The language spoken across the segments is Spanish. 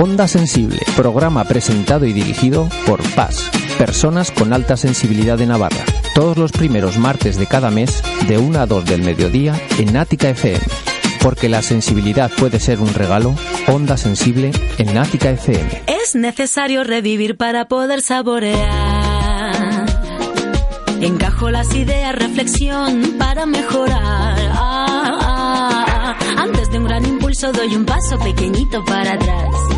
Onda Sensible, programa presentado y dirigido por PAS, Personas con Alta Sensibilidad de Navarra, todos los primeros martes de cada mes, de 1 a 2 del mediodía, en Ática FM. Porque la sensibilidad puede ser un regalo, Onda Sensible en Ática FM. Es necesario revivir para poder saborear. Encajo las ideas, reflexión para mejorar. Ah, ah, ah. Antes de un gran impulso doy un paso pequeñito para atrás.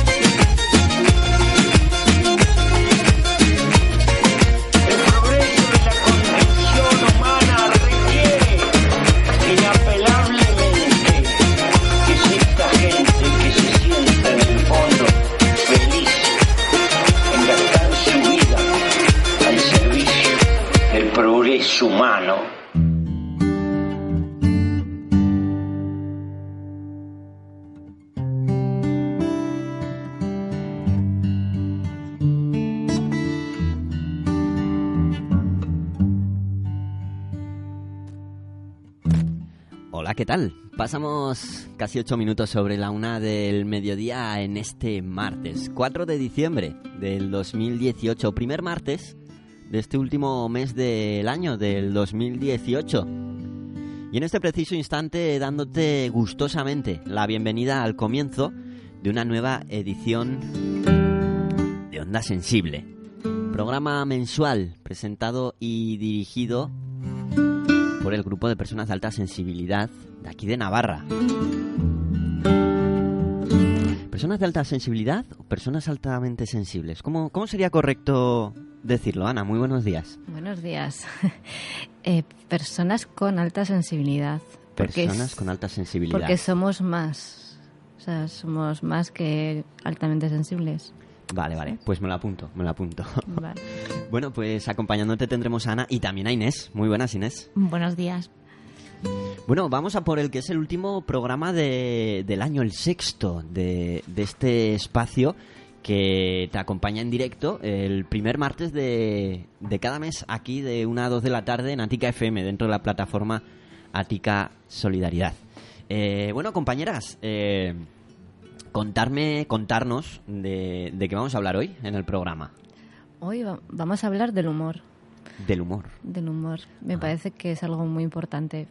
¿Qué tal? Pasamos casi ocho minutos sobre la una del mediodía en este martes, 4 de diciembre del 2018, primer martes de este último mes del año, del 2018. Y en este preciso instante dándote gustosamente la bienvenida al comienzo de una nueva edición de Onda Sensible. Programa mensual presentado y dirigido por el grupo de personas de alta sensibilidad de aquí de Navarra. ¿Personas de alta sensibilidad o personas altamente sensibles? ¿Cómo, cómo sería correcto decirlo, Ana? Muy buenos días. Buenos días. Eh, personas con alta sensibilidad. Personas es- con alta sensibilidad. Porque somos más. O sea, somos más que altamente sensibles. Vale, vale, pues me lo apunto, me lo apunto. Vale. bueno, pues acompañándote tendremos a Ana y también a Inés. Muy buenas, Inés. Buenos días. Bueno, vamos a por el que es el último programa de- del año, el sexto de, de este espacio que te acompaña en directo el primer martes de, de cada mes aquí de 1 a 2 de la tarde en Atica FM, dentro de la plataforma Atica Solidaridad. Eh, bueno, compañeras, eh, contarme, contarnos de, de qué vamos a hablar hoy en el programa. Hoy va- vamos a hablar del humor. Del humor. Del humor. Me parece que es algo muy importante.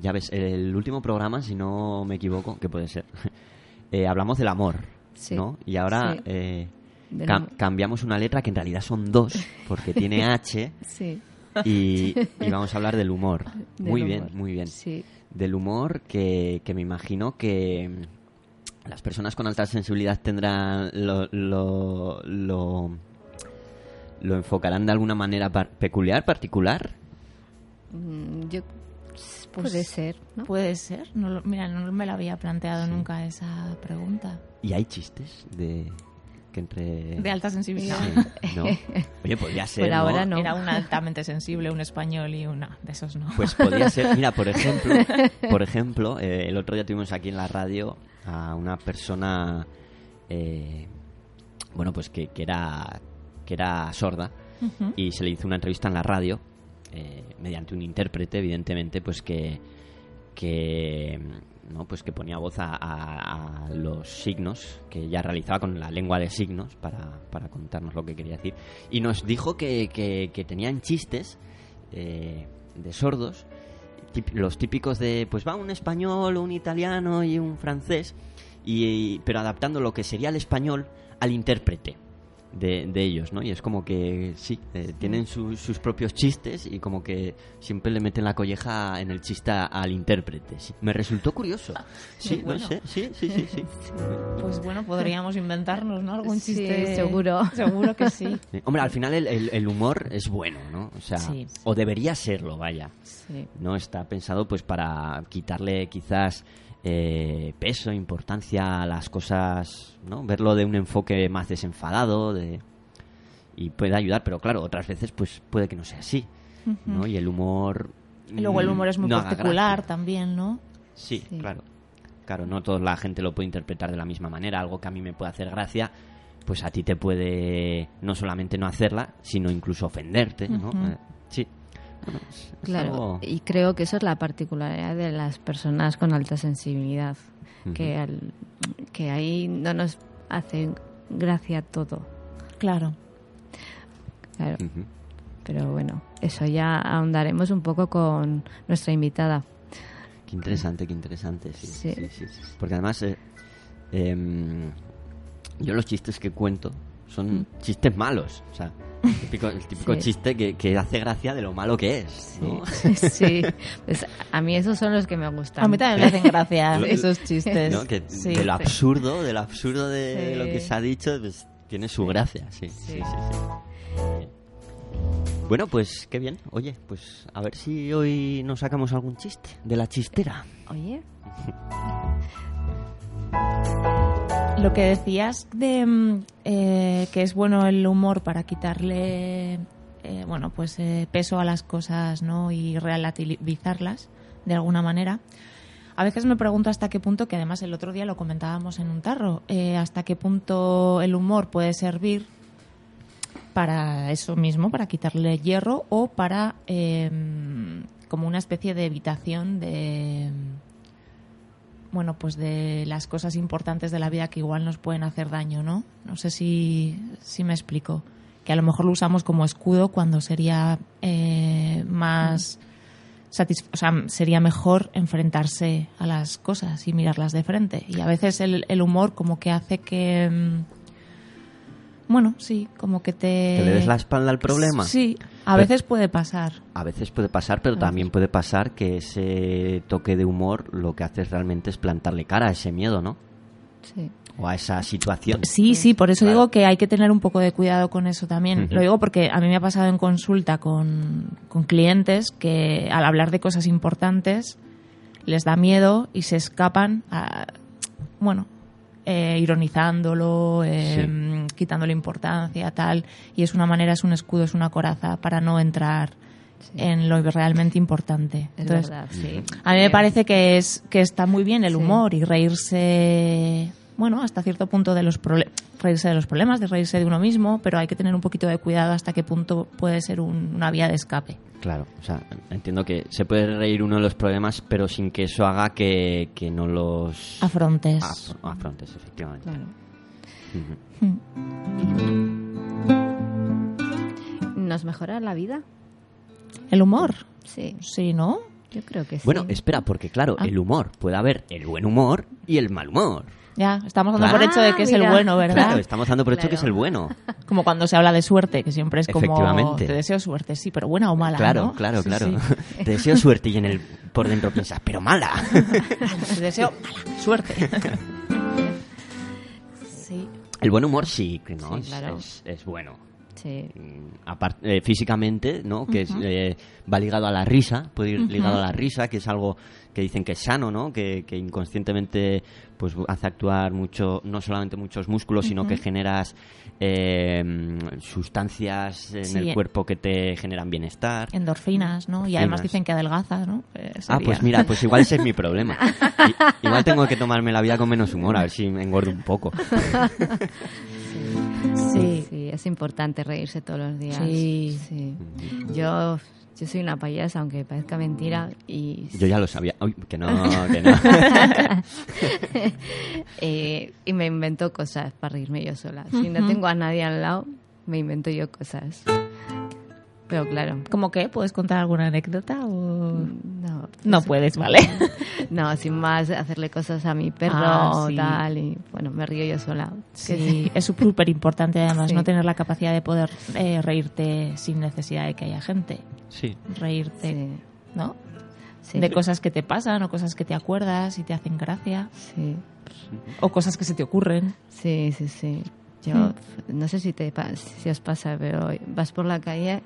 Ya ves, el último programa, si no me equivoco, que puede ser, eh, hablamos del amor, Sí, ¿no? Y ahora sí. eh, cam- cambiamos una letra que en realidad son dos, porque tiene H, Sí. y, y vamos a hablar del humor. Del muy bien, muy bien. Sí. Del humor que, que me imagino que mm, las personas con alta sensibilidad tendrán lo, lo, lo, lo enfocarán de alguna manera par- peculiar, particular. Mm, Yo, Pues, puede ser, ¿no? Puede ser. No lo- mira, no me lo había planteado nunca esa pregunta. ¿Y hay chistes de que entre De alta sensibilidad. Sí, ¿no? Oye, podría ser. Por ahora ¿no? no. Era un altamente sensible, un español y una de esos no. Pues podría ser. Mira, por ejemplo, por ejemplo, eh, el otro día tuvimos aquí en la radio a una persona, eh, bueno, pues que, que era que era sorda y se le hizo una entrevista en la radio eh, mediante un intérprete, evidentemente, pues que que ¿no? Pues que ponía voz a, a- los signos que ya realizaba con la lengua de signos para, para contarnos lo que quería decir. Y nos dijo que, que- tenían chistes eh, de sordos, los típicos de, pues va un español, un italiano y un francés, y, pero adaptando lo que sería el español al intérprete de, de ellos, ¿no? Y es como que sí, eh, tienen su- sus propios chistes y como que siempre le meten la colleja en el chiste al intérprete. sí. Me resultó curioso. Sí, bueno. no sé, sí, sí, sí, sí. Pues bueno, podríamos inventarnos, ¿no? Algún Sí, chiste. seguro. Seguro que sí. Sí. Hombre, al final el, el- el humor es bueno, ¿no? O sea, Sí. o debería serlo, vaya. Sí. no está pensado pues para quitarle quizás eh, peso importancia a las cosas no verlo de un enfoque más desenfadado de y puede ayudar pero claro otras veces pues puede que no sea así no y el humor Y luego el humor es muy no particular también, ¿no? sí, Sí. claro. Claro no toda la gente lo puede interpretar de la misma manera. Algo que a mí me puede hacer gracia pues a ti te puede no solamente no hacerla sino incluso ofenderte no. Eh, sí Claro, algo- y creo que eso es la particularidad de las personas con alta sensibilidad, que, al- que ahí no nos hace gracia todo. Claro. Claro, pero bueno, eso ya ahondaremos un poco con nuestra invitada. Qué interesante, qué interesante, sí. Sí. sí, sí, sí. Porque además, eh, em, yo los chistes que cuento son chistes malos. O sea, el típico, el típico Sí. chiste que, que hace gracia de lo malo que es. ¿no? sí, pues a mí esos son los que me gustan. A mí también me hacen gracia esos chistes. ¿No? Que Sí. de lo absurdo, de lo absurdo de Sí. lo que se ha dicho, pues tiene su gracia, sí. Sí, sí, Sí. sí. Bueno, pues qué bien. Oye, pues a ver si hoy nos sacamos algún chiste de la chistera. Oye, Lo que decías de mm, eh, que es bueno el humor para quitarle eh, bueno pues eh, peso a las cosas no y relativizarlas de alguna manera. A veces me pregunto hasta qué punto que además el otro día lo comentábamos en un tarro eh, hasta qué punto el humor puede servir para eso mismo para quitarle hierro o para como una especie de evitación de bueno, pues de las cosas importantes de la vida que igual nos pueden hacer daño, ¿no? No sé si, si me explico. Que a lo mejor lo usamos como escudo cuando sería eh, más... O sea, sería mejor enfrentarse a las cosas y mirarlas de frente. Y a veces el, el humor como que hace que... mm, Bueno, sí, como que te... ¿Que le des la espalda al problema? Sí, a veces puede pasar. A veces puede pasar, pero también puede pasar que ese toque de humor lo que hace realmente es plantarle cara a ese miedo, ¿no? sí. O a esa situación. Sí, sí, por eso Claro. digo que hay que tener un poco de cuidado con eso también. Lo digo porque a mí me ha pasado en consulta con, con clientes que al hablar de cosas importantes les da miedo y se escapan, a, bueno, eh, ironizándolo, eh, quitándole importancia, tal. Y es una manera, es un escudo, es una coraza para no entrar Sí. en lo realmente importante. Es Entonces, verdad, sí. a mí me parece que es que está muy bien el Sí. humor y reírse, bueno, hasta cierto punto de los reírse de los problemas, de reírse de uno mismo, pero hay que tener un poquito de cuidado hasta qué punto puede ser un- una vía de escape. Claro, o sea, entiendo que se puede reír uno de los problemas, pero sin que eso haga que, que no los Afrontes. afro- afrontes, efectivamente. Claro. ¿Nos mejora la vida? El humor, Sí, sí, ¿no? yo creo que sí. Bueno, espera, porque claro, Ah. el humor, puede haber el buen humor y el mal humor. Ya, estamos dando Claro. por hecho de que es el Ah, bueno, ¿verdad? Claro, estamos dando por hecho que es el Claro. bueno. Como cuando se habla de suerte, que siempre es como Efectivamente. te deseo suerte, sí, pero buena o mala, Claro, ¿no? claro, Sí, claro. sí. Te deseo suerte y en el por dentro piensas, pero mala. Te deseo mala suerte. sí. El buen humor sí, que no, Sí, es, claro. es- es bueno. Sí, Mm, apart- eh, físicamente, ¿no? Que es, eh, va ligado a la risa, puede ir ligado a la risa, que es algo que dicen que es sano, ¿no? Que, que inconscientemente pues hace actuar mucho, no solamente muchos músculos, sino que generas eh, sustancias en Sí. el cuerpo que te generan bienestar. Endorfinas, ¿no? Y además dicen que adelgaza, ¿no? Eh, Ah, pues mira, pues igual ese es mi problema. I- igual tengo que tomarme la vida con menos humor, a ver si me engordo un poco. Sí. sí, es importante reírse todos los días. Sí. sí. Yo yo soy una payasa, aunque parezca mentira, y, Yo ya lo sabía. Uy, que no, que no. eh, y me invento cosas para reírme yo sola. Si no Ujú. tengo a nadie al lado, me invento yo cosas. Pero claro, ¿Cómo que? ¿Puedes contar alguna anécdota o...? no, No pues, puedes, ¿vale? No, sin más, hacerle cosas a mi perro Ah, o sí. tal, y bueno, me río yo sola. Que Sí, es súper importante además Sí. no tener la capacidad de poder eh, reírte sin necesidad de que haya gente. Sí. Reírte, Sí, ¿no? sí, De cosas que te pasan o cosas que te acuerdas y te hacen gracia. sí, O cosas que se te ocurren. sí, sí, sí. Yo Mm. no sé si te si os pasa, pero vas por la calle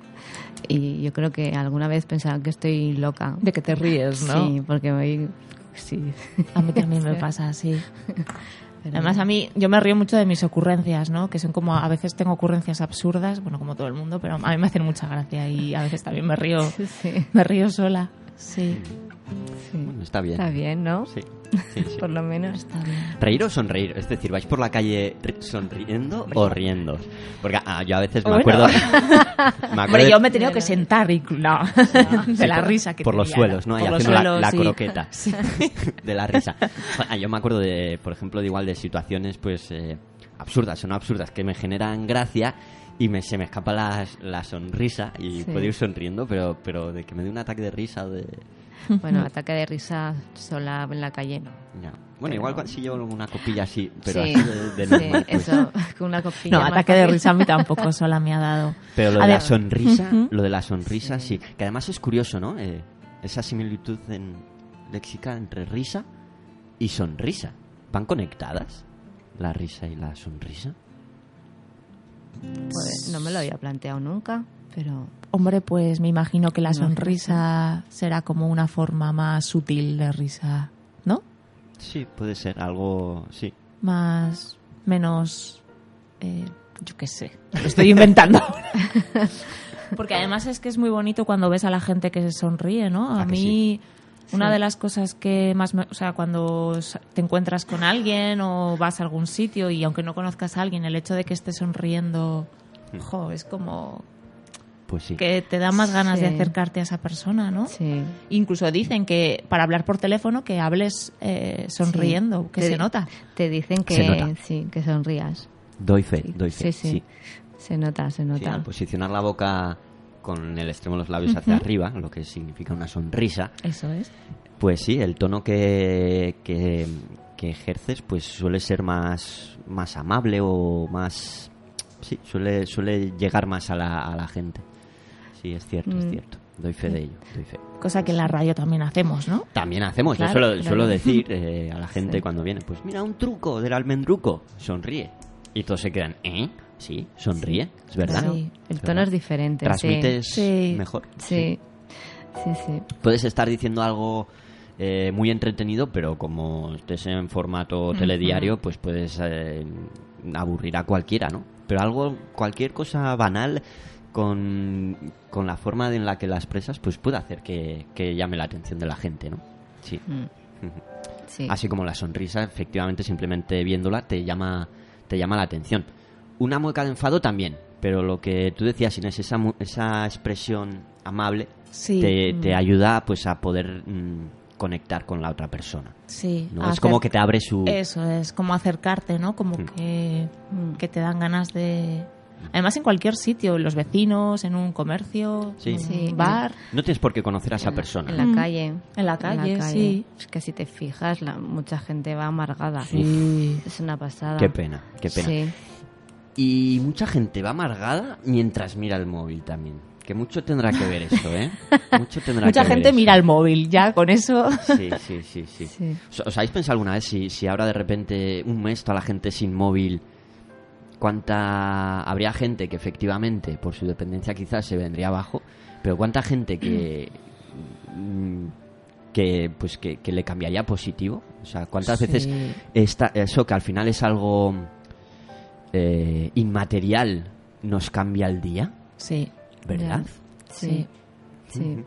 y yo creo que alguna vez pensaba que estoy loca. De que te ríes, ¿no? Sí, porque voy sí. A mí también me pasa así. Pero- Además, a mí, yo me río mucho de mis ocurrencias, ¿no? Que son como, a veces tengo ocurrencias absurdas, bueno, como todo el mundo, pero a mí me hacen mucha gracia y a veces también me río, Sí, sí, me río sola. Sí, sí. Bueno, está bien. Está bien, ¿no? Sí, sí, sí. Por lo menos. está bien. Reír o sonreír, es decir, vais por la calle ri- sonriendo o riendo. Porque ah, yo a veces me acuerdo. me acuerdo Hombre, de- yo me he tenido que sentar y no, de Sí, la por- risa que por los suelos, ¿no? Por Y los haciendo la- suelos, la, sí. croqueta de la risa. Ah, Yo me acuerdo de, por ejemplo, de igual de situaciones, pues eh, absurdas o no absurdas que me generan gracia y me, se me escapa la, la sonrisa y Sí. puedo ir sonriendo, pero, pero de que me dé un ataque de risa o de Bueno, ataque de risa sola en la calle no. ya. Bueno, Pero- igual cuando- si llevo una copilla así, pero sí, así de, de sí, normal, pues. eso, con una copilla. No, ataque de risa a mí tampoco sola me ha dado. Pero lo de la sonrisa, lo de la sonrisa, sí. Que además es curioso, ¿no? Eh, esa similitud en léxica entre risa y sonrisa. ¿Van conectadas? La risa y la sonrisa. Pues no me lo había planteado nunca, pero Hombre, pues me imagino que la sonrisa será como una forma más sutil de risa, ¿no? Sí, puede ser algo, sí. Más, menos, eh, yo qué sé, lo estoy inventando. Porque además es que es muy bonito cuando ves a la gente que se sonríe, ¿no? A ¿A que mí, una Sí. de las cosas que más, me- o sea, cuando te encuentras con alguien o vas a algún sitio y aunque no conozcas a alguien, el hecho de que esté sonriendo, Mm. jo, es como Pues sí. que te da más ganas de acercarte a esa persona, ¿no? sí. Incluso dicen que para hablar por teléfono que hables eh, sonriendo, que Te- se nota. Te dicen Se que nota. sí, que sonrías. Doy fe, Sí, doy fe. sí, sí. Se nota, se nota. al posicionar la boca con el extremo de los labios hacia arriba, lo que significa una sonrisa, Eso es. Pues sí, el tono que, que, que ejerces pues suele ser más, más amable o más... Sí, suele, suele llegar más a la, a la gente. Sí, es cierto, es Mm. cierto. Doy fe de ello, doy fe. Cosa que en la radio también hacemos, ¿no? También hacemos, Claro, yo suelo, claro. suelo decir eh, a la gente Sí. cuando viene, pues mira un truco del almendruco, sonríe. Y todos se quedan, ¿eh? Sí, sonríe, es verdad. Sí, el tono verdad. es diferente. Transmites mejor. Sí, sí, sí. puedes estar diciendo algo eh, muy entretenido, pero como estés en formato telediario, pues puedes eh, aburrir a cualquiera, ¿no? Pero algo, cualquier cosa banal con, con la forma en la que la expresas, pues puede hacer que, que llame la atención de la gente, ¿no? Sí. Mm, sí. Así como la sonrisa, efectivamente, simplemente viéndola te llama, te llama la atención. Una mueca de enfado también, pero lo que tú decías, Inés, esa, esa expresión amable Sí. te, te ayuda pues a poder mm, conectar con la otra persona. Sí. Es como que te abre su... Eso es, como acercarte, ¿no? Como Mm. que, Mm. que te dan ganas de... Además, en cualquier sitio, en los vecinos, en un comercio, Sí. en Sí. un bar, No tienes por qué conocer a esa En la- persona. En la Mm. calle. en la calle, sí. Es que si te fijas, la, mucha gente va amargada. Sí. Es una pasada. Qué pena, qué pena. Sí, Y mucha gente va amargada mientras mira el móvil también. Que mucho tendrá que ver eso, ¿eh? Mucho tendrá Mucha que ver gente eso. mira el móvil, ya con eso. Sí, sí, sí, sí. sí. ¿Os- ¿Os habéis pensado alguna vez si, si ahora de repente un mes toda la gente sin móvil, cuánta habría gente que efectivamente por su dependencia quizás se vendría abajo, pero cuánta gente que mm, que pues que, que le cambiaría positivo? O sea, cuántas Sí. veces esta, eso que al final es algo eh, inmaterial nos cambia el día, Sí, ¿verdad? Sí, sí, sí.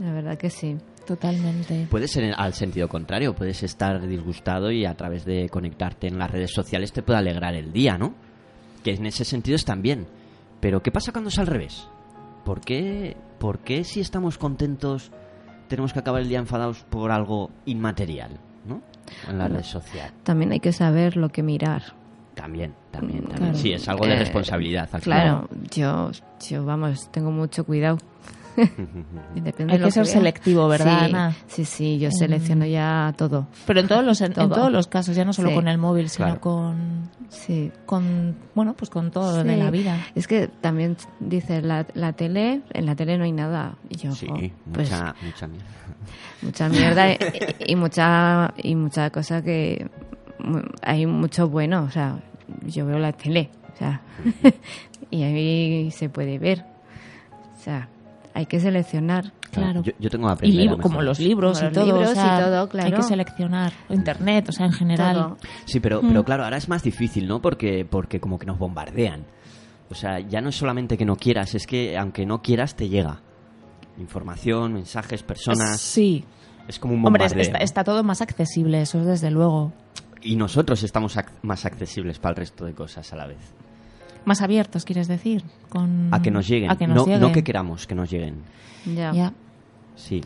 La verdad que sí. totalmente. Puede ser al sentido contrario, puedes estar disgustado y a través de conectarte en las redes sociales te puede alegrar el día, ¿no? Que en ese sentido es también. Pero ¿qué pasa cuando es al revés? ¿por qué, ¿por qué si estamos contentos tenemos que acabar el día enfadados por algo inmaterial, ¿no? En la red social. También hay que saber lo que mirar. También, también, Mm, también. claro. Sí, es algo de Eh, responsabilidad. al Claro, yo, yo, vamos, tengo mucho cuidado. Depende Hay de lo que ser vea. selectivo, ¿verdad, Sí, Ana? Sí, sí, yo selecciono ya todo. Pero en todos los en, Todo. todos los casos, ya no solo Sí. con el móvil, sino Claro. con Sí. con bueno, pues con todo de la vida. Es que también dice la, la tele, en la tele no hay nada. Y yo, Sí, jo, pues mucha, mucha mierda. mucha mierda y, y mucha y mucha cosa que hay mucho bueno, o sea, yo veo la tele, o sea, y ahí se puede ver. O sea, hay que seleccionar. Claro. Yo, yo tengo que Y aprender libro, como los libros Como y los todo, libros o y todo, Hay claro. que seleccionar o internet, o sea, en general. Todo. Sí, pero, Mm. pero claro, ahora es más difícil, ¿no? Porque, porque como que nos bombardean. O sea, ya no es solamente que no quieras, es que aunque no quieras te llega. Información, mensajes, personas. Sí. Es como un Hombre, bombardeo. está, está todo más accesible, eso desde luego. Y nosotros estamos ac- más accesibles para el resto de cosas a la vez. Más abiertos, quieres decir, con A que nos lleguen. A que nos no, lleguen. no que queramos que nos lleguen. Ya. Ya. Sí.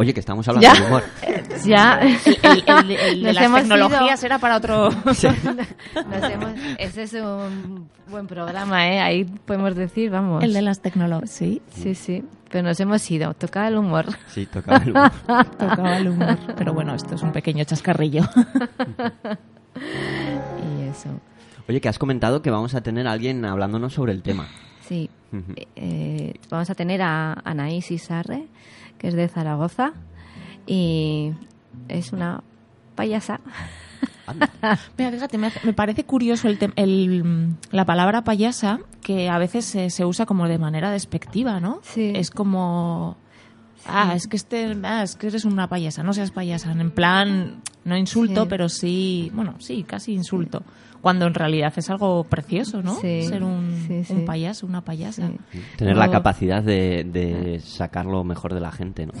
Oye, que estamos hablando Ya. de humor. Ya. El, el- el de Nos las tecnologías ido. era para otro. Nos hemos- ese es un buen programa, ¿eh? Ahí podemos decir, vamos. el de las tecnologías. Sí, Sí, sí. Pero nos hemos ido. Tocaba el humor. Sí, tocaba el humor. tocaba el humor. Pero bueno, esto es un pequeño chascarrillo. Y eso. Oye, que has comentado que vamos a tener a alguien hablándonos sobre el tema. Sí. Ujú. Eh, vamos a tener a Anaís Isarre, que es de Zaragoza. Y es una payasa. Mira, fíjate, me, hace- me parece curioso el tem- el, la palabra payasa, que a veces se, se usa como de manera despectiva, ¿no? Sí. Es como... Ah, es que este, ah, es que eres una payasa, no seas payasa. En plan, no insulto, Sí. pero sí, bueno, sí, casi insulto. Cuando en realidad es algo precioso, ¿no? Sí, Ser un, sí, sí. un payaso, una payasa. Sí. Tener la capacidad de, de sacar lo mejor de la gente, ¿no?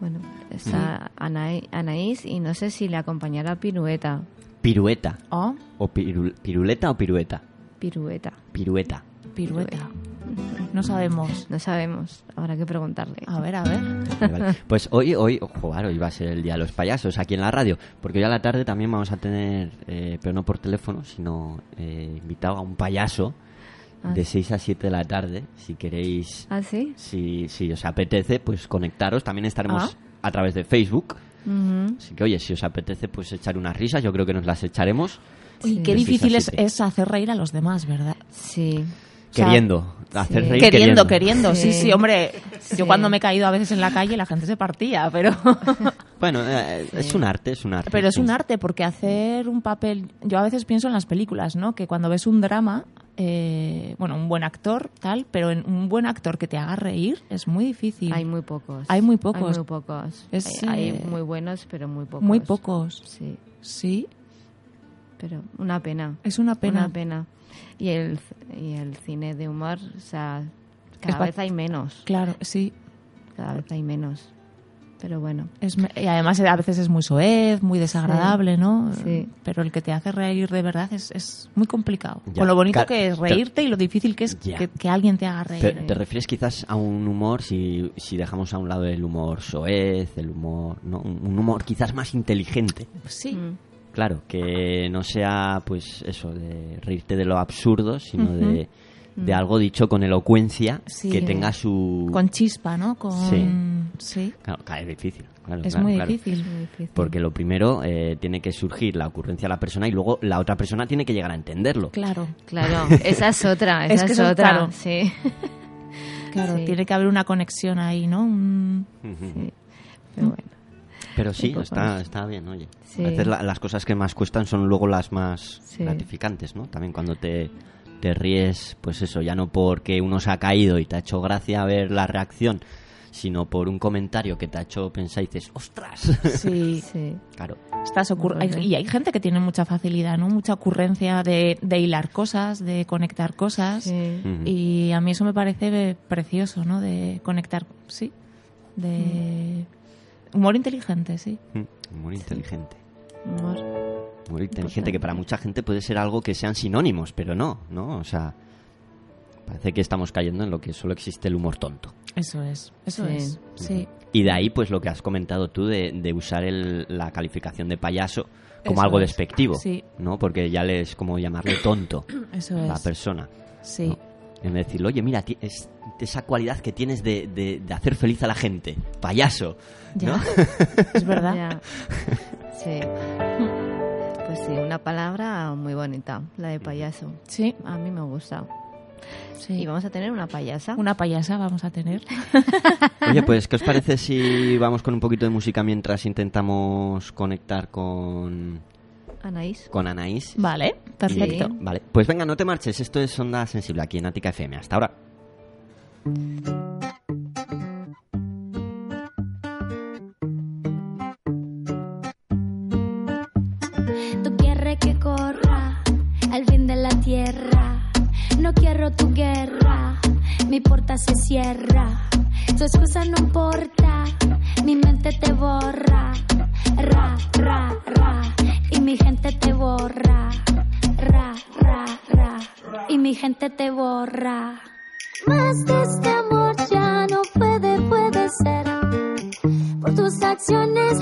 Bueno, está Anaí- Anaís y no sé si le acompañará Pirueta. Pirueta. Oh, ¿O pirul- piruleta o pirueta? Pirueta. Pirueta. pirueta. No sabemos. No sabemos. Habrá que preguntarle. A ver, a ver. Vale, vale. Pues hoy, hoy, ojo, hoy va a ser el Día de los Payasos aquí en la radio, porque hoy a la tarde también vamos a tener, eh, pero no por teléfono, sino eh, invitado a un payaso Ah, de 6 a 7 de la tarde, si queréis, ¿Ah, sí? si, si os apetece, pues conectaros, también estaremos Ah. a través de Facebook, así que oye, si os apetece, pues echar unas risas, yo creo que nos las echaremos. Y Sí. qué difícil es, es hacer reír a los demás, ¿verdad? Sí. Queriendo, hacer reír Queriendo, queriendo, sí, Sí. sí, hombre. Sí. Yo cuando me he caído a veces en la calle la gente se partía, pero Bueno, eh, es un arte, es un arte. pero es un arte porque hacer un papel, yo a veces pienso en las películas, ¿no? Que cuando ves un drama, eh, bueno, un buen actor, tal, pero en un buen actor que te haga reír es muy difícil. Hay muy pocos. Hay muy pocos. Hay muy pocos. Es, hay, hay muy buenos, pero muy pocos. Muy pocos. Sí. Sí, Pero una pena. es una pena. Una pena. Y el, y el cine de humor, o sea, cada Es vez hay menos. Claro, sí. Cada vez hay menos. Pero bueno. Es me- y además a veces es muy soez, muy desagradable, ¿no? sí. Pero el que te hace reír de verdad es, es muy complicado. Ya. Con lo bonito que es te- reírte y lo difícil que es que, que alguien te haga reír. Pero, ¿Te refieres quizás a un humor, si, si dejamos a un lado el humor soez, el humor, ¿no? un un humor quizás más inteligente? Sí. Mm. Claro, que no sea, pues eso, de reírte de lo absurdo, sino de, de algo dicho con elocuencia, Sí. que tenga su... Con chispa, ¿no? Con... Sí. Sí. Claro, es difícil. claro, Es claro, muy claro. difícil. Muy difícil. Porque lo primero eh, tiene que surgir la ocurrencia de la persona y luego la otra persona tiene que llegar a entenderlo. Claro. Claro, esa es otra, esa Es es, que otra. claro. Sí. Claro, Sí. tiene que haber una conexión ahí, ¿no? Un- Ujú. Pero bueno. Pero sí, está, está bien, oye. Sí. A veces la- las cosas que más cuestan son luego las más Sí. gratificantes, ¿no? También cuando te, te ríes, pues eso, ya no porque uno se ha caído y te ha hecho gracia ver la reacción, sino por un comentario que te ha hecho pensar y dices, ¡ostras! Sí. Sí. claro. Estás hay- y hay gente que tiene mucha facilidad, ¿no? Mucha ocurrencia de, de hilar cosas, de conectar cosas. Sí. Y a mí eso me parece precioso, ¿no? De conectar, sí. De humor inteligente, sí. Mm, Muy inteligente. Humor. Muy inteligente, que para mucha gente puede ser algo que sean sinónimos, pero no, ¿no? O sea, Parece que estamos cayendo en lo que solo existe el humor tonto. Eso es, eso Sí. es. Sí. Y de ahí, pues lo que has comentado tú de, de usar el- la calificación de payaso como Eso algo es. despectivo, Sí. ¿no? Porque ya le es como llamarle tonto Eso a la es. persona. Sí. ¿no? En decirle, oye, mira, es esa cualidad que tienes de, de- de hacer feliz a la gente, payaso. Ya. ¿no? Es verdad. Ya. Sí. Pues sí, una palabra muy bonita, la de payaso. Sí, A mí me gusta. sí. Y vamos a tener una payasa. Una payasa vamos a tener. Oye, pues, ¿qué os parece si vamos con un poquito de música mientras intentamos conectar con, Anaís. con Anaís? Vale, perfecto. Sí. Vale, pues venga, no te marches, esto es Onda Sensible aquí en Ática FM. Hasta ahora. Mi se cierra. Tu excusa no importa, mi mente te borra. Ra, ra, ra, y mi gente te borra. Ra, ra, ra, y mi gente te borra. Más de este amor ya no puede, puede ser. Por tus acciones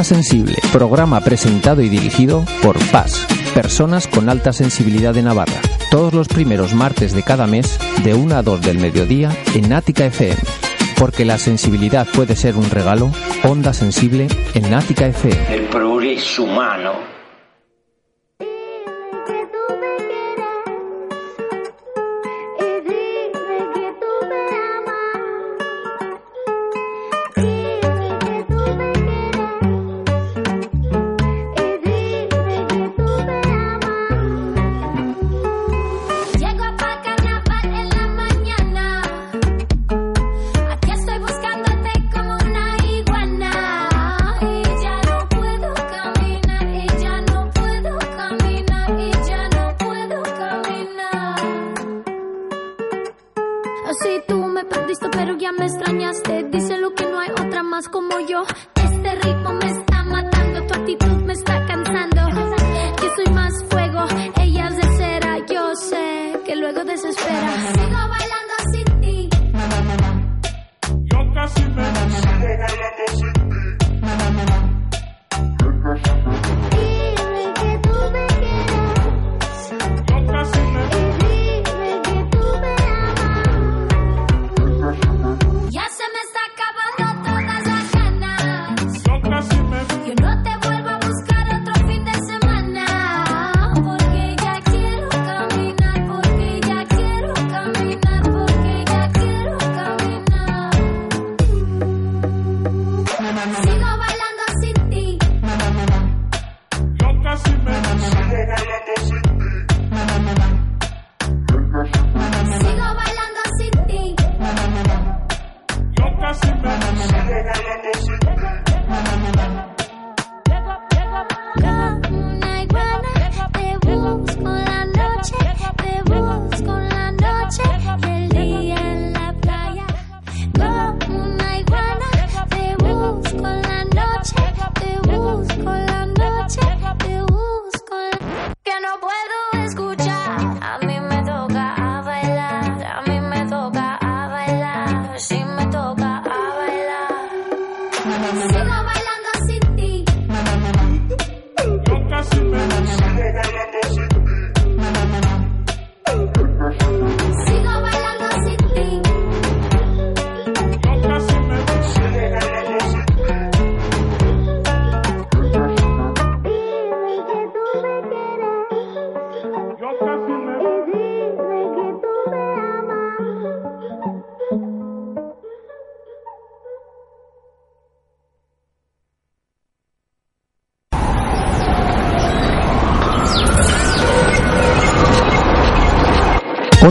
Onda Sensible, programa presentado y dirigido por PAS, personas con alta sensibilidad de Navarra. Todos los primeros martes de cada mes, de 1 a 2 del mediodía, en Ática FM. Porque la sensibilidad puede ser un regalo, Onda Sensible en Ática FM. El progreso humano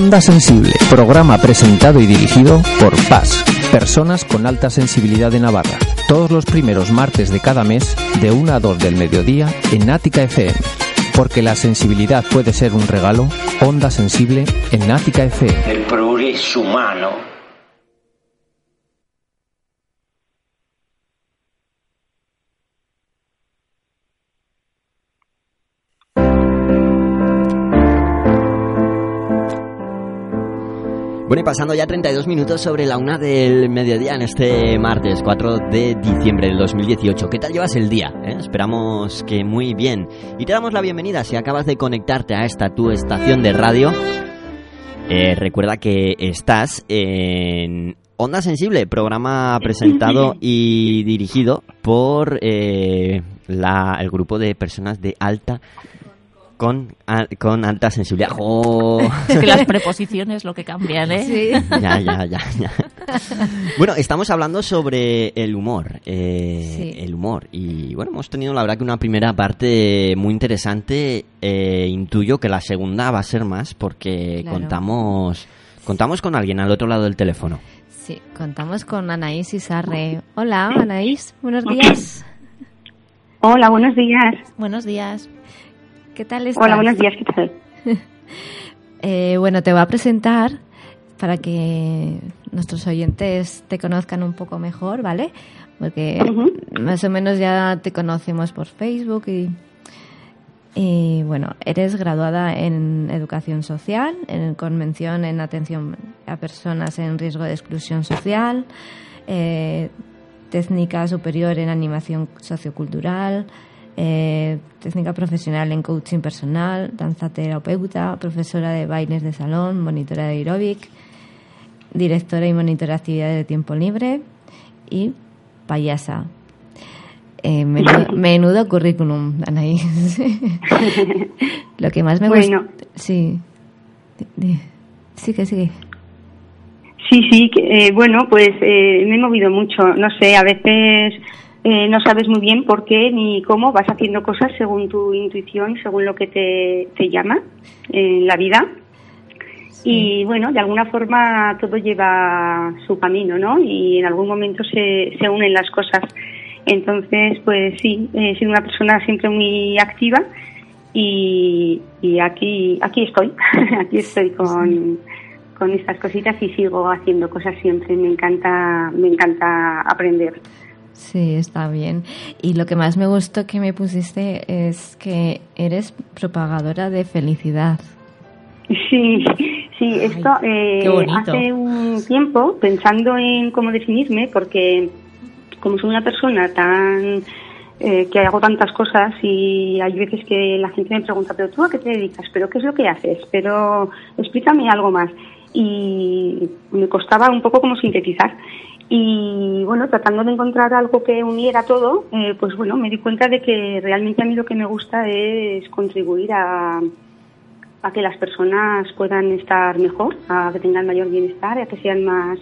Onda Sensible, programa presentado y dirigido por PAS, personas con alta sensibilidad de Navarra. Todos los primeros martes de cada mes, de 1 a 2 del mediodía, en Ática FM. Porque la sensibilidad puede ser un regalo, Onda Sensible en Ática FM. El progreso humano Bueno, y pasando ya 32 minutos sobre la una del mediodía en este martes 4 de diciembre del 2018. ¿Qué tal llevas el día? eh? Esperamos que muy bien. Y te damos la bienvenida si acabas de conectarte a esta tu estación de radio. Eh, recuerda que estás en Onda Sensible, programa presentado y dirigido por eh, la- el grupo de personas de alta con, al- con alta sensibilidad. ¡Jo! Es que las preposiciones lo que cambian, ¿eh? Sí. ya, ya, ya, ya. Bueno, estamos hablando sobre el humor. eh, Sí. El humor. Y bueno, hemos tenido la verdad que una primera parte muy interesante. eh, intuyo que la segunda va a ser más porque Claro. contamos contamos con alguien al otro lado del teléfono. Sí, contamos con Anaís Isarre. Hola, Anaís, buenos días. Hola, buenos días. Buenos días. ¿Qué tal estás? Hola, buenos días, ¿qué tal? Eh, bueno, te voy a presentar para que nuestros oyentes te conozcan un poco mejor, ¿vale? Porque más o menos ya te conocemos por Facebook y, y, bueno, eres graduada en Educación Social, en Convención en Atención a Personas en Riesgo de Exclusión Social, eh, Técnica Superior en Animación Sociocultural, eh, técnica profesional en coaching personal, danza terapeuta, profesora de bailes de salón, monitora de aeróbic, directora y monitora de actividades de tiempo libre y payasa. Eh, menudo, menudo currículum, Anaís. Lo que más me Bueno. gusta... Sí. Di- Sigue, sigue. Sí, sí, que, eh, bueno, pues eh, me he movido mucho. No sé, a veces eh, no sabes muy bien por qué ni cómo vas haciendo cosas según tu intuición, según lo que te, te llama en la vida. Y bueno, de alguna forma todo lleva su camino, ¿no? Y en algún momento se, se unen las cosas. Entonces, pues sí, he sido una persona siempre muy activa y, y aquí, aquí estoy, aquí estoy con, con estas cositas y sigo haciendo cosas siempre. Me encanta, me encanta aprender. Sí, está bien. Y lo que más me gustó que me pusiste es que eres propagadora de felicidad. Sí, sí, esto eh, hace un tiempo pensando en cómo definirme, porque como soy una persona tan eh, que hago tantas cosas y hay veces que la gente me pregunta, pero tú a qué te dedicas, pero qué es lo que haces, pero explícame algo más. Y me costaba un poco como sintetizar. Y bueno, tratando de encontrar algo que uniera todo, eh, pues bueno, me di cuenta de que realmente a mí lo que me gusta es contribuir a, a que las personas puedan estar mejor, a que tengan mayor bienestar, a que sean más,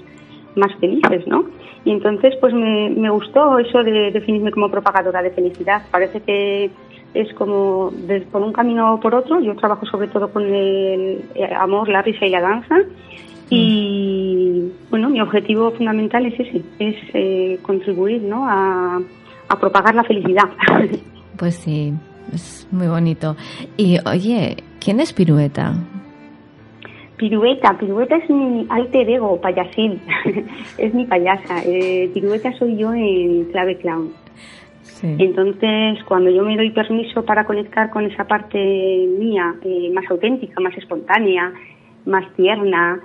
más felices, ¿no? Y entonces, pues me, me gustó eso de definirme como propagadora de felicidad. Parece que es como de- por un camino o por otro. Yo trabajo sobre todo con el amor, la risa y la danza. Y bueno, mi objetivo fundamental es ese, es eh, contribuir, ¿no? A, a propagar la felicidad. Pues sí, es muy bonito. Y oye, ¿quién es Pirueta? Pirueta, Pirueta es mi alter ego, payasín, es mi payasa. Eh, Pirueta soy yo en clave clown. Sí. Entonces, cuando yo me doy permiso para conectar con esa parte mía, eh, más auténtica, más espontánea, más tierna,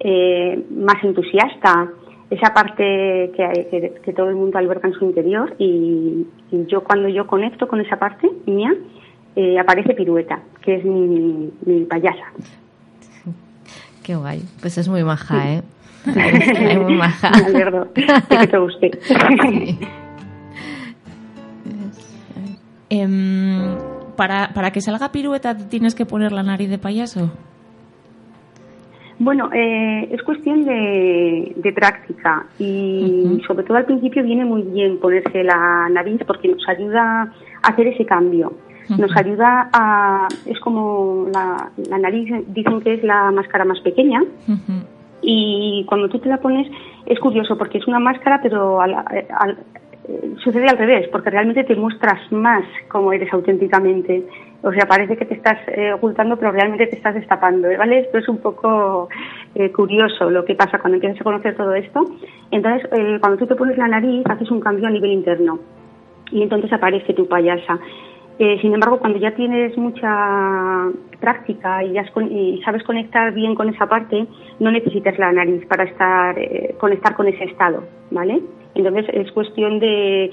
eh, más entusiasta, esa parte que, que- que todo el mundo alberga en su interior, y, y yo cuando yo conecto con esa parte mía, eh, aparece Pirueta, que es mi, mi payasa. Qué guay. Pues es muy maja, ¿eh? Es muy maja. Que te guste. Em, para, para que salga pirueta tienes que poner la nariz de payaso. Bueno, eh, es cuestión de, de práctica y sobre todo al principio viene muy bien ponerse la nariz porque nos ayuda a hacer ese cambio. Nos ayuda a. Es como la, la nariz, dicen que es la máscara más pequeña. Y cuando tú te la pones, es curioso porque es una máscara, pero al- al- eh, sucede al revés, porque realmente te muestras más cómo eres auténticamente. O sea, parece que te estás eh, ocultando, pero realmente te estás destapando, ¿vale? Esto es un poco eh, curioso lo que pasa cuando empiezas a conocer todo esto. Entonces, eh, cuando tú te pones la nariz, haces un cambio a nivel interno y entonces aparece tu payasa. Eh, sin embargo, cuando ya tienes mucha práctica y, ya con- y sabes conectar bien con esa parte, no necesitas la nariz para estar eh, conectar con ese estado, ¿vale? Entonces es cuestión de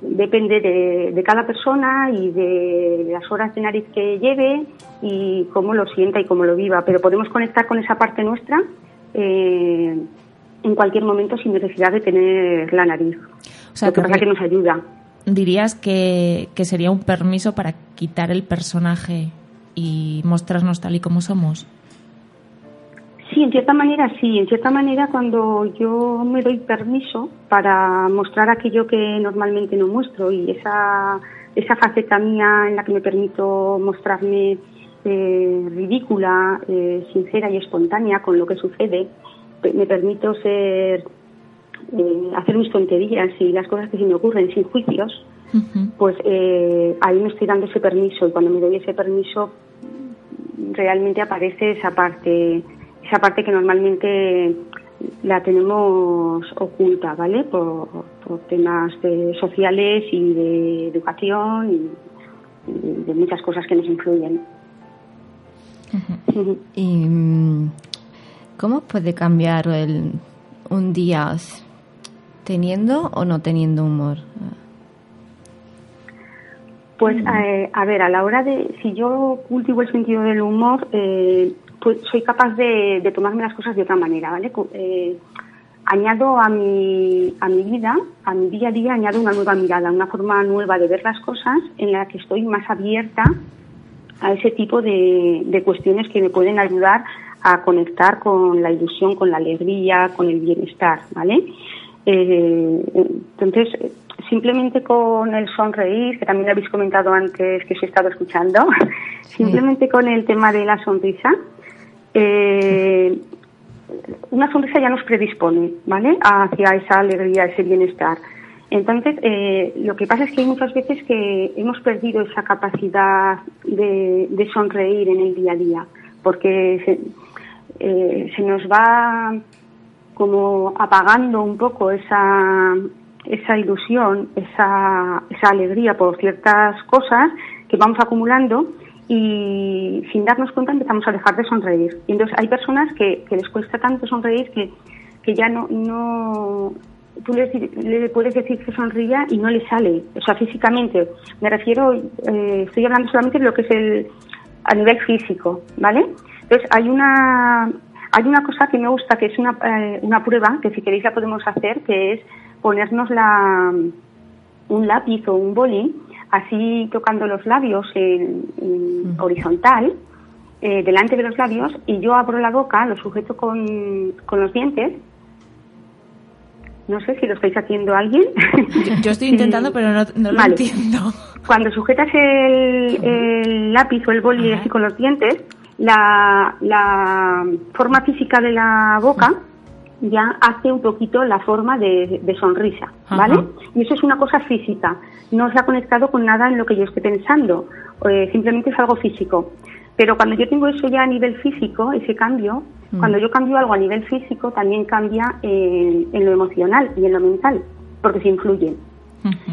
depende de, de cada persona y de las horas de nariz que lleve y cómo lo sienta y cómo lo viva, pero podemos conectar con esa parte nuestra eh, en cualquier momento sin necesidad de tener la nariz. O sea, lo que que pasa que nos ayuda. dirías que, que sería un permiso para quitar el personaje y mostrarnos tal y como somos. Sí, en cierta manera sí. En cierta manera cuando yo me doy permiso para mostrar aquello que normalmente no muestro y esa, esa faceta mía en la que me permito mostrarme eh, ridícula, eh, sincera y espontánea con lo que sucede, me permito ser, eh, hacer mis tonterías y las cosas que se me ocurren sin juicios, Ujú. pues eh, ahí me estoy dando ese permiso y cuando me doy ese permiso realmente aparece esa parte esa parte que normalmente la tenemos oculta vale por, por temas de- sociales y de educación y, y de muchas cosas que nos influyen. ¿Y mm, cómo puede cambiar el, un día teniendo o no teniendo humor? Pues eh, a ver, a la hora de, si yo cultivo el sentido del humor, eh, pues soy capaz de, tomarme las cosas de otra manera, ¿vale? Eh, añado a mi, a mi vida, a mi día a día, añado una nueva mirada, una forma nueva de ver las cosas en la que estoy más abierta a ese tipo de, cuestiones que me pueden ayudar a conectar con la ilusión, con la alegría, con el bienestar, ¿vale? Eh, entonces, simplemente con el sonreír, que también lo habéis comentado antes que os he estado escuchando, simplemente con el tema de la sonrisa, una sonrisa ya nos predispone, ¿vale? Hacia esa alegría, ese bienestar. Entonces, eh, lo que pasa es que hay muchas veces que hemos perdido esa capacidad de, sonreír en el día a día, porque se, eh, se nos va como apagando un poco esa, esa ilusión, esa, esa alegría por ciertas cosas que vamos acumulando y sin darnos cuenta empezamos a dejar de sonreír. Y entonces hay personas que, que les cuesta tanto sonreír que, que ya no, no tú le, le puedes decir que sonría y no le sale, o sea, físicamente. Me refiero, eh, estoy hablando solamente de lo que es el a nivel físico, ¿vale? Entonces hay una hay una cosa que me gusta que es una, eh, una prueba que si queréis la podemos hacer que es ponernos la un lápiz o un boli así tocando los labios en, en horizontal eh, delante de los labios y yo abro la boca, lo sujeto con, con los dientes. No sé si lo estáis haciendo alguien. Yo, estoy intentando, pero no, no lo Vale. entiendo. Cuando sujetas el, el lápiz o el boli así con los dientes, la, la forma física de la boca ya hace un poquito la forma de, de sonrisa, ¿vale? Ajá. Y eso es una cosa física, no se ha conectado con nada en lo que yo esté pensando, eh, simplemente es algo físico. Pero cuando yo tengo eso ya a nivel físico, ese cambio, Mm. cuando yo cambio algo a nivel físico, también cambia en, en lo emocional y en lo mental, porque se influyen.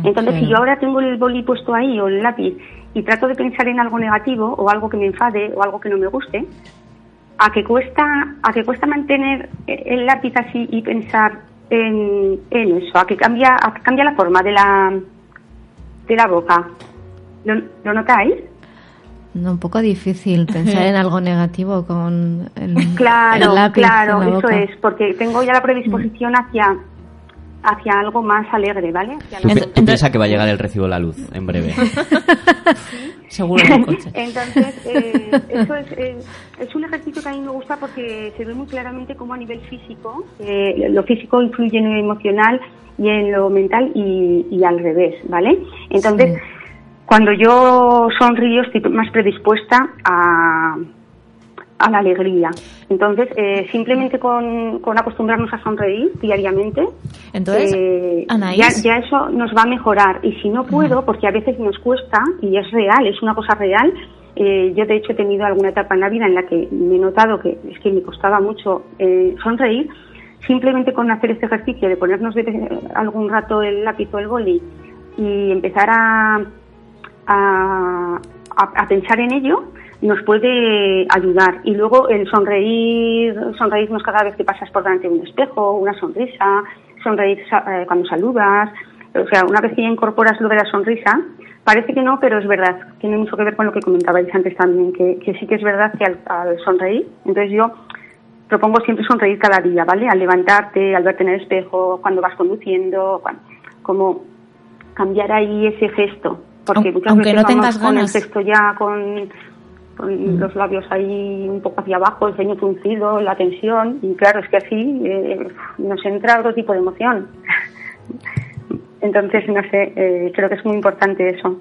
Entonces, si yo ahora tengo el boli puesto ahí o el lápiz y trato de pensar en algo negativo o algo que me enfade o algo que no me guste, a que cuesta, a que cuesta mantener el lápiz así y pensar en, en eso, a que cambia, a que cambia la forma de la de la boca. ¿Lo, lo notáis? No, un poco difícil pensar en algo negativo con el, Claro, el lápiz claro, en la eso es, porque tengo ya la predisposición hacia hacia algo más alegre, ¿vale? Hacia Tú, la- piensas que va a llegar el recibo de la luz en breve. Seguro en el coche. Entonces, eh, eso es, eh, es un ejercicio que a mí me gusta porque se ve muy claramente cómo a nivel físico, eh, lo físico influye en lo emocional y en lo mental y, y al revés, ¿vale? Entonces, Sí. Cuando yo sonrío estoy más predispuesta a, a la alegría. Entonces, eh, simplemente con, con acostumbrarnos a sonreír diariamente, Entonces, eh, ya, ya eso nos va a mejorar. Y si no puedo, porque a veces nos cuesta, y es real, es una cosa real, eh, yo de hecho he tenido alguna etapa en la vida en la que me he notado que es que me costaba mucho eh, sonreír, simplemente con hacer este ejercicio de ponernos de algún rato el lápiz o el boli y empezar a, a- a pensar en ello nos puede ayudar. Y luego el sonreír sonreírnos cada vez que pasas por delante de un espejo una sonrisa sonreír eh, cuando saludas. O sea una vez que ya incorporas lo de la sonrisa parece que no pero es verdad. Tiene mucho que ver con lo que comentabais antes también que, que sí que es verdad que al, al sonreír entonces yo propongo siempre sonreír cada día vale al levantarte al verte en el espejo cuando vas conduciendo cuan- como cambiar ahí ese gesto. Porque muchas aunque veces no tengas vamos con ganas. el gesto ya con, con los labios ahí un poco hacia abajo, el ceño fruncido, la tensión, y claro, es que así eh, nos entra otro tipo de emoción. Entonces, no sé, eh, creo que es muy importante eso.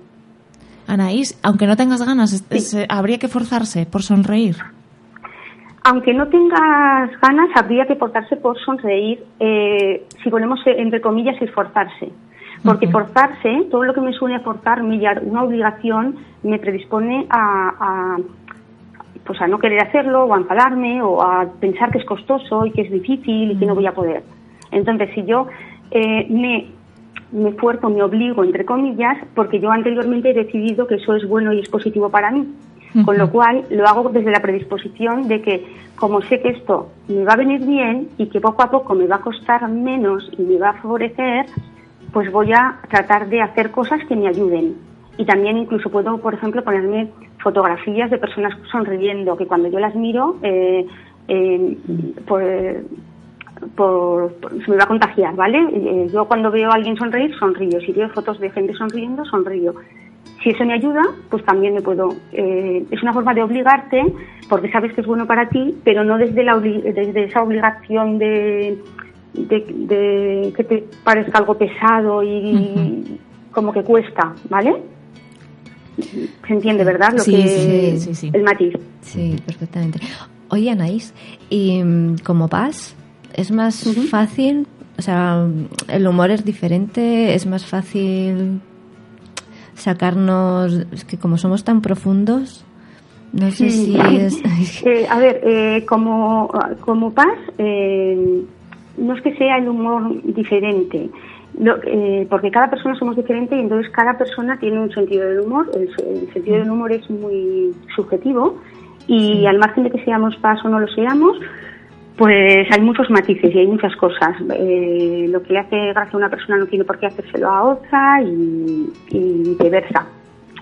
Anaís, aunque no tengas ganas, es, eh, habría que forzarse por sonreír. Aunque no tengas ganas, habría que portarse por sonreír, eh, si ponemos entre comillas esforzarse. Porque forzarse, todo lo que me forzarme y a una obligación, me predispone a, a, pues a no querer hacerlo, o a enfadarme, o a pensar que es costoso y que es difícil y que no voy a poder. Entonces, si yo eh, me, me esfuerzo, me obligo, entre comillas, porque yo anteriormente he decidido que eso es bueno y es positivo para mí. Con lo cual lo hago desde la predisposición de que como sé que esto me va a venir bien y que poco a poco me va a costar menos y me va a favorecer, pues voy a tratar de hacer cosas que me ayuden. Y también incluso puedo, por ejemplo, ponerme fotografías de personas sonriendo, que cuando yo las miro, eh, eh, pues, por- se me va a contagiar, ¿vale? Eh, yo cuando veo a alguien sonreír, sonrío. Si veo fotos de gente sonriendo, sonrío. Si eso me ayuda, pues también me puedo. eh, es una forma de obligarte, porque sabes que es bueno para ti, pero no desde, la, desde esa obligación de, de, de que te parezca algo pesado y como que cuesta, ¿vale? Se entiende, ¿verdad? Lo Sí, que, sí, sí. El matiz. Sí, perfectamente. Oye, Anaís, y mm, como Paz, ¿es más fácil? O sea, el humor es diferente, es más fácil sacarnos. Es que como somos tan profundos, no sé si es. Eh, a ver, eh, como, como paz, eh, no es que sea el humor diferente, lo- eh, porque cada persona somos diferentes y entonces cada persona tiene un sentido del humor. El, el sentido del humor es muy subjetivo y al margen de que seamos paz o no lo seamos, pues hay muchos matices y hay muchas cosas. Eh, lo que le hace gracia a una persona no tiene por qué hacérselo a otra y, y viceversa.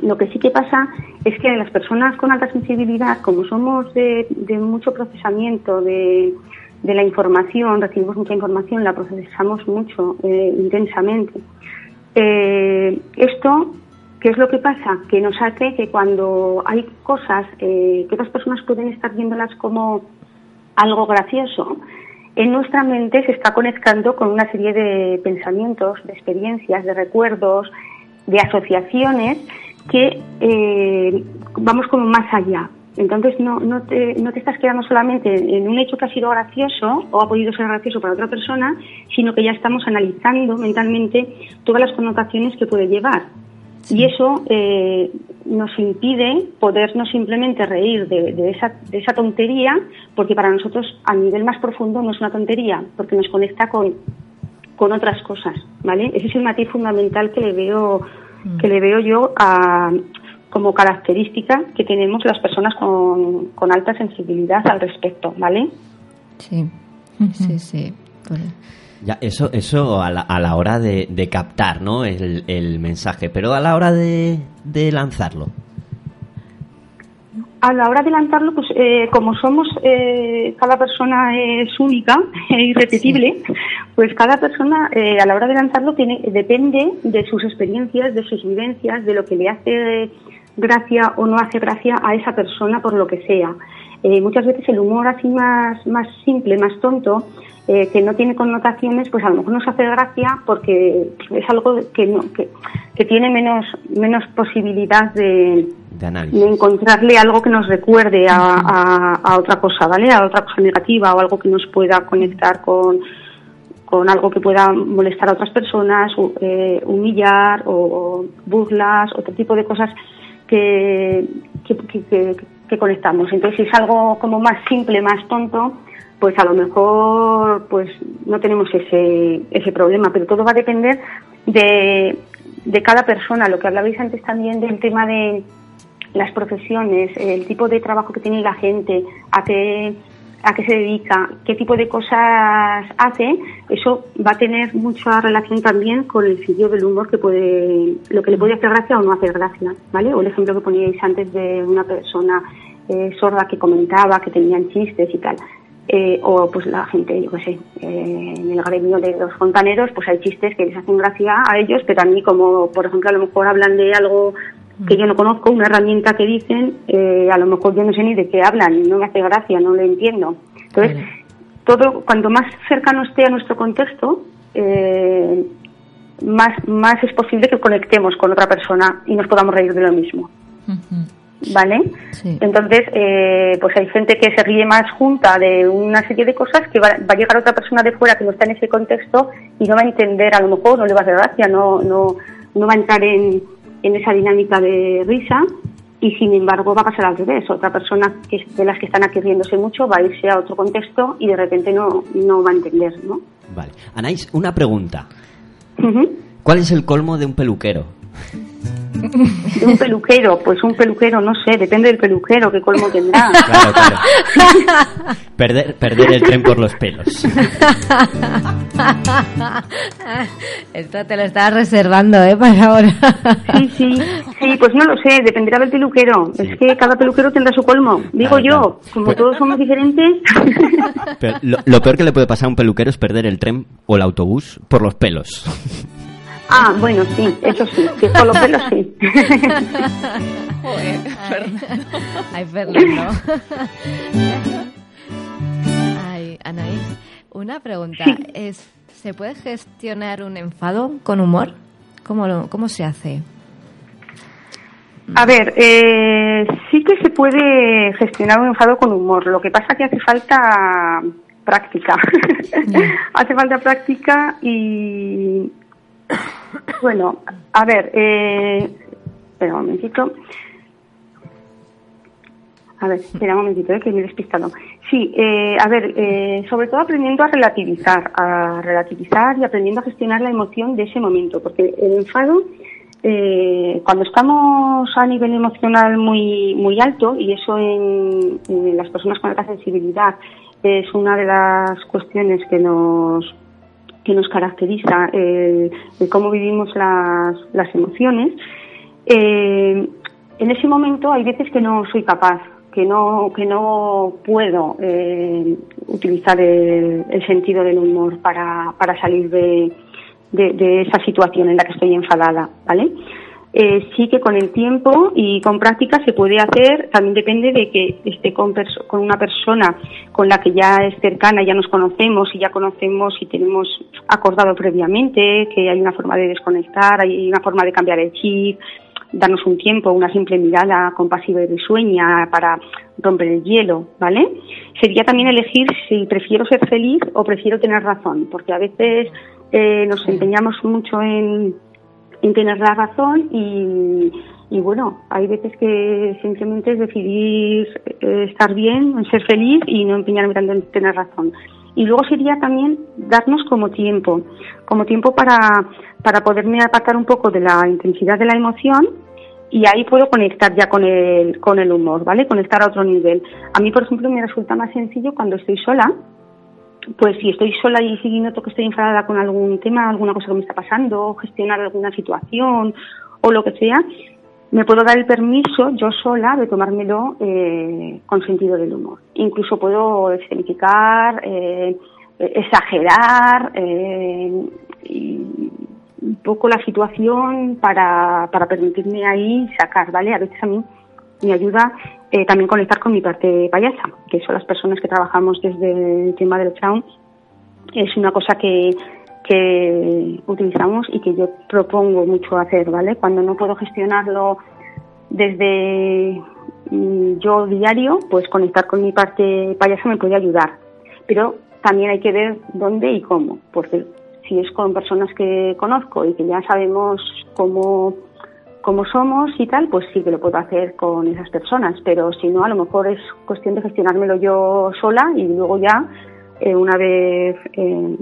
Lo que sí que pasa es que las personas con alta sensibilidad, como somos de, de mucho procesamiento de, de la información, recibimos mucha información, la procesamos mucho, eh, intensamente. Eh, esto, ¿qué es lo que pasa? Que nos hace que cuando hay cosas eh, que otras personas pueden estar viéndolas como algo gracioso, en nuestra mente se está conectando con una serie de pensamientos, de experiencias, de recuerdos, de asociaciones que vamos como más allá. Entonces no, no, te, no te estás quedando solamente en un hecho que ha sido gracioso o ha podido ser gracioso para otra persona, sino que ya estamos analizando mentalmente todas las connotaciones que puede llevar. Y eso eh, nos impide podernos simplemente reír de, de esa, de esa tontería, porque para nosotros a nivel más profundo no es una tontería, porque nos conecta con, con otras cosas, ¿vale? Ese es el matiz fundamental que le veo, que le veo yo a, como característica que tenemos las personas con, con alta sensibilidad al respecto, ¿vale? Sí, sí, sí. Pues- Ya, eso, eso a la, a la hora de, de captar, ¿no? El, el mensaje, pero a la hora de, de lanzarlo. A la hora de lanzarlo, pues eh, como somos, eh, cada persona es única e irrepetible, pues cada persona eh, a la hora de lanzarlo tiene, depende de sus experiencias, de sus vivencias, de lo que le hace gracia o no hace gracia a esa persona por lo que sea. Eh, muchas veces el humor así más, más simple, más tonto, eh, que no tiene connotaciones, pues a lo mejor nos hace gracia porque es algo que, no, que, que tiene menos, menos posibilidad de, De encontrarle algo que nos recuerde a, a- a otra cosa, ¿vale? A otra cosa negativa o algo que nos pueda conectar con, con algo que pueda molestar a otras personas, eh, humillar o, o burlas, otro tipo de cosas que, que, conectamos. Entonces, si es algo como más simple, más tonto, pues a lo mejor pues no tenemos ese, ese problema, pero todo va a depender de, de cada persona. Lo que hablabais antes también del tema de las profesiones, el tipo de trabajo que tiene la gente, a qué, a qué se dedica, qué tipo de cosas hace, eso va a tener mucha relación también con el sentido del humor que puede, lo que le puede hacer gracia o no hacer gracia, ¿vale? O el ejemplo que poníais antes de una persona eh, sorda que comentaba que tenían chistes y tal. Eh, o pues la gente, yo qué sé, eh, en el gremio de los fontaneros, pues hay chistes que les hacen gracia a ellos, pero a mí como, por ejemplo, a lo mejor hablan de algo que yo no conozco, una herramienta que dicen, eh, a lo mejor yo no sé ni de qué hablan, no me hace gracia, no lo entiendo. Entonces, todo, cuanto más cercano esté a nuestro contexto, eh, más, más es posible que conectemos con otra persona y nos podamos reír de lo mismo. ¿Vale? Sí. Entonces, eh, pues hay gente que se ríe más junta de una serie de cosas que va, va a llegar otra persona de fuera que no está en ese contexto y no va a entender, a lo mejor no le va a hacer gracia, no, no, no va a entrar en, en esa dinámica de risa y sin embargo va a pasar al revés. Otra persona que de las que están aquí riéndose mucho va a irse a otro contexto y de repente no, no va a entender, ¿no? Vale. Anais, una pregunta. ¿Cuál es el colmo de un peluquero? De un peluquero, pues un peluquero, no sé, depende del peluquero, qué colmo tendrá. Claro, claro. perder, perder el tren por los pelos. Esto te lo estabas reservando, ¿eh? Para ahora. Sí, sí, sí, pues no lo sé, dependerá del peluquero. Es que cada peluquero tendrá su colmo. Digo Claro, yo, claro. como Pues- todos somos diferentes. Pero lo, lo peor que le puede pasar a un peluquero es perder el tren o el autobús por los pelos. Ah, bueno, sí, eso sí, que con los pelos sí. Ay, Fernando. Ay, Anaís, una pregunta. Sí. Es, ¿Se puede gestionar un enfado con humor? ¿Cómo, lo- cómo se hace? A ver, eh, sí que se puede gestionar un enfado con humor. Lo que pasa que hace falta práctica. hace falta práctica y bueno, a ver, eh, espera un momentito. A ver, espera un momentito, eh, que me he despistado. Sí, eh, a ver, eh, sobre todo aprendiendo a relativizar, a relativizar y aprendiendo a gestionar la emoción de ese momento, porque el enfado, eh, cuando estamos a nivel emocional muy muy alto, y eso en, en las personas con alta sensibilidad es una de las cuestiones que nos que nos caracteriza, el cómo vivimos las, las emociones, eh, en ese momento hay veces que no soy capaz, que no, que no puedo eh, utilizar el, el sentido del humor para, para salir de, de, de esa situación en la que estoy enfadada, ¿vale? Eh, sí que con el tiempo y con práctica se puede hacer, también depende de que esté con, una persona con la que ya es cercana, ya nos conocemos y ya conocemos y tenemos acordado previamente que hay una forma de desconectar, hay una forma de cambiar el chip, darnos un tiempo, una simple mirada compasiva y risueña para romper el hielo, ¿vale? Sería también elegir si prefiero ser feliz o prefiero tener razón, porque a veces eh, nos empeñamos mucho en, en tener la razón y, y bueno, hay veces que simplemente es decidir eh, estar bien, ser feliz y no empeñarme tanto en tener razón. Y luego sería también darnos como tiempo, como tiempo para, para poderme apartar un poco de la intensidad de la emoción y ahí puedo conectar ya con el, con el humor, ¿vale? Conectar a otro nivel. A mí, por ejemplo, me resulta más sencillo cuando estoy sola, pues si estoy sola y si noto que estoy enfadada con algún tema, alguna cosa que me está pasando, gestionar alguna situación o lo que sea, me puedo dar el permiso yo sola de tomármelo eh, con sentido del humor. Incluso puedo escenificar, eh, exagerar eh, un poco la situación para, para permitirme ahí sacar, ¿vale? A veces a mí me ayuda eh, también conectar con mi parte payasa, que son las personas que trabajamos desde el tema del clown. Es una cosa que, que utilizamos y que yo propongo mucho hacer, ¿vale? Cuando no puedo gestionarlo desde mm, yo diario, pues conectar con mi parte payasa me puede ayudar. Pero también hay que ver dónde y cómo, porque si es con personas que conozco y que ya sabemos cómo, cómo somos y tal, pues sí que lo puedo hacer con esas personas, pero si no, a lo mejor es cuestión de gestionármelo yo sola y luego ya, eh, una vez eh,